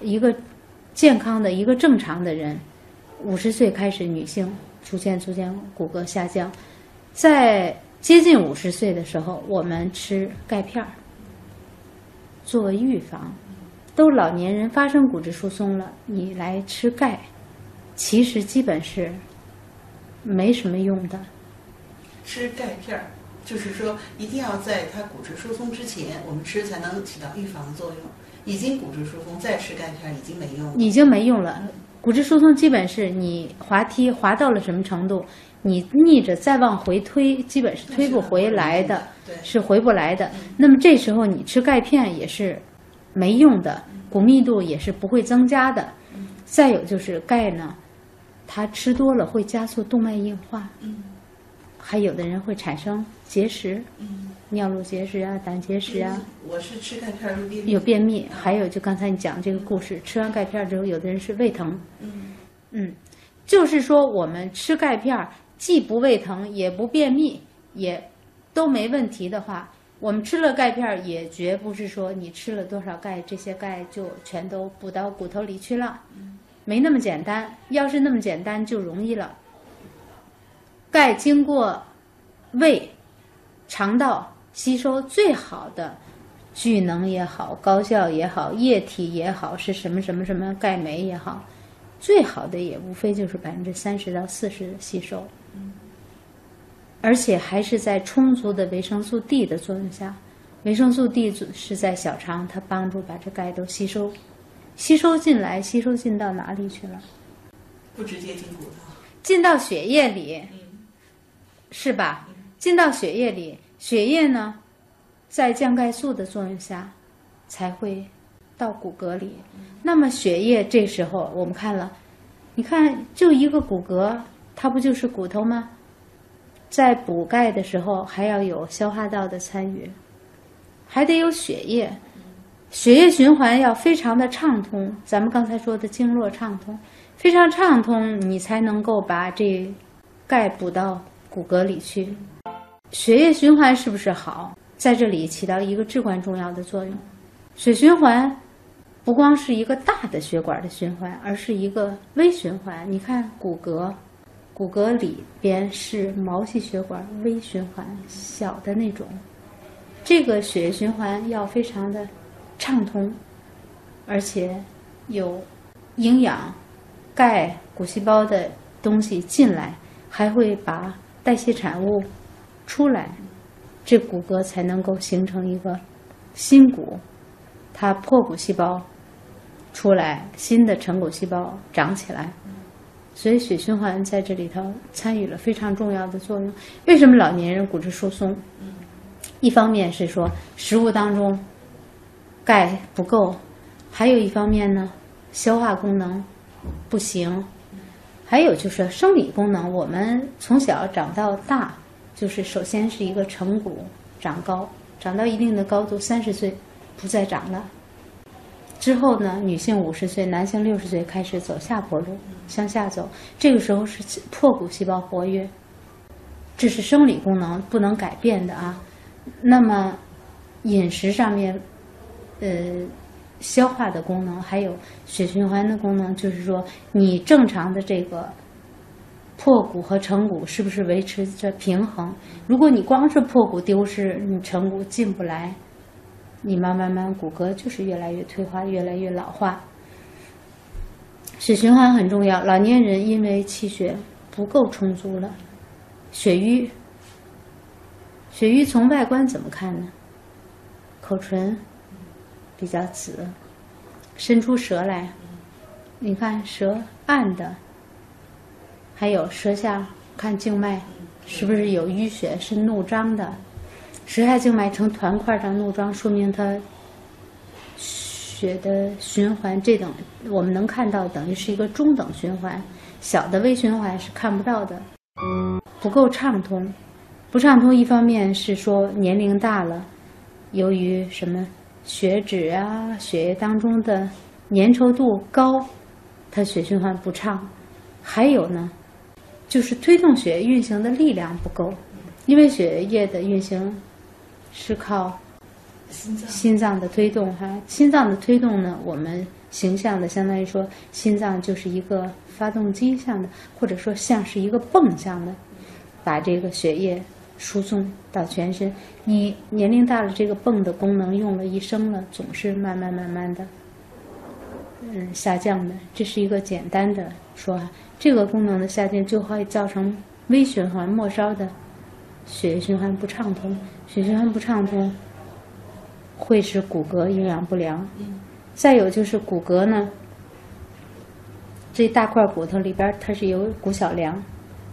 一个健康的一个正常的人，五十岁开始女性逐渐逐渐骨骼下降，在接近五十岁的时候，我们吃钙片儿作为预防。都老年人发生骨质疏松了，你来吃钙，其实基本是没什么用的。吃钙片儿，就是说一定要在它骨质疏松之前，我们吃才能起到预防作用。已经骨质疏松再吃钙片已经没用了。已经没用了。骨质疏松基本是你滑梯滑到了什么程度，你逆着再往回推，基本是推不回来的，对，是回不来的。那么这时候你吃钙片也是没用的，骨密度也是不会增加的。再有就是钙呢，它吃多了会加速动脉硬化，嗯还有的人会产生结石，嗯尿路结石啊、胆结石啊。我是吃钙片儿有便秘。有便秘，还有就刚才你讲这个故事，吃完钙片儿之后，有的人是胃疼，嗯嗯，就是说我们吃钙片儿既不胃疼，也不便秘，也都没问题的话，我们吃了钙片儿也绝不是说你吃了多少钙，这些钙就全都补到骨头里去了，没那么简单。要是那么简单就容易了。钙经过胃、肠道吸收最好的聚能也好，高效也好，液体也好，是什么什么什么钙镁也好，最好的也无非就是百分之三十到四十的吸收，而且还是在充足的维生素 D 的作用下，维生素 D 是在小肠，它帮助把这钙都吸收，吸收进来，吸收进到哪里去了？不直接进骨头。进到血液里，嗯是吧？进到血液里，血液呢，在降钙素的作用下，才会到骨骼里。那么血液这时候我们看了，你看就一个骨骼，它不就是骨头吗？在补钙的时候，还要有消化道的参与，还得有血液，血液循环要非常的畅通。咱们刚才说的经络畅通，非常畅通，你才能够把这钙补到骨骼里去。血液循环是不是好？在这里起到一个至关重要的作用。血循环不光是一个大的血管的循环，而是一个微循环。你看骨骼，骨骼里边是毛细血管微循环，小的那种。这个血液循环要非常的畅通，而且有营养、钙、骨细胞的东西进来，还会把代谢产物出来，这骨骼才能够形成一个新骨。它破骨细胞出来，新的成骨细胞长起来，所以血循环在这里头参与了非常重要的作用。为什么老年人骨质疏松？一方面是说食物当中钙不够，还有一方面呢，消化功能不行，还有就是生理功能。我们从小长到大，就是首先是一个成骨长高，长到一定的高度，三十岁不再长了。之后呢，女性五十岁，男性六十岁开始走下坡路，向下走。这个时候是破骨细胞活跃，这是生理功能不能改变的啊。那么饮食上面，呃，消化的功能还有血循环的功能，就是说你正常的这个破骨和成骨是不是维持着平衡？如果你光是破骨丢失，你成骨进不来。你慢慢慢骨骼就是越来越退化，越来越老化。血循环很重要，老年人因为气血不够充足了，血瘀。血瘀从外观怎么看呢？口唇比较紫，伸出舌来，你看舌暗的，还有舌下看静脉是不是有淤血，是怒张的。舌下静脉成团块状怒张，说明它血的循环这等我们能看到，等于是一个中等循环，小的微循环是看不到的，不够畅通。不畅通，一方面是说年龄大了，由于什么血脂啊，血液当中的粘稠度高，它血循环不畅；还有呢，就是推动血液运行的力量不够，因为血液的运行。是靠心脏心脏的推动哈，心脏的推动呢，我们形象的，相当于说心脏就是一个发动机像的，或者说像是一个泵像的，把这个血液输送到全身。你年龄大了，这个泵的功能用了一生了，总是慢慢慢慢的，嗯，下降的。这是一个简单的说，这个功能的下降就会造成微循环末梢的血液循环不畅通，血液循环不畅通。会使骨骼营养不良，再有就是骨骼呢，这大块骨头里边它是有骨小梁、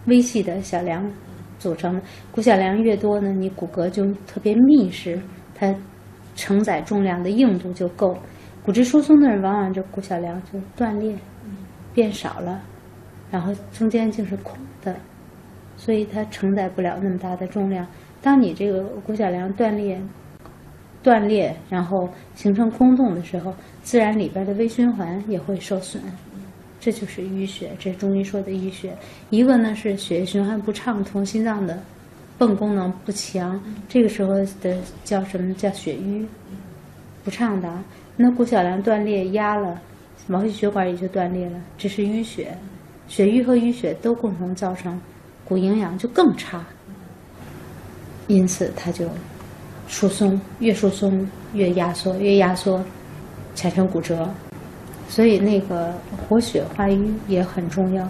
微细的小梁组成的。骨小梁越多呢，你骨骼就特别密实，它承载重量的硬度就够。骨质疏松的人，往往这骨小梁就断裂，变少了，然后中间就是空的，所以它承载不了那么大的重量。当你这个骨小梁断裂。断裂，然后形成空洞的时候，自然里边的微循环也会受损，这就是淤血。这是中医说的淤血。一个呢是血液循环不畅通，心脏的泵功能不强，这个时候的叫什么叫血瘀，不畅达。那骨小梁断裂压了，毛细血管也就断裂了，这是淤血。血瘀和淤血都共同造成骨营养就更差，因此它就。疏松越疏松越压缩，越压缩产生骨折，所以那个活血化瘀也很重要。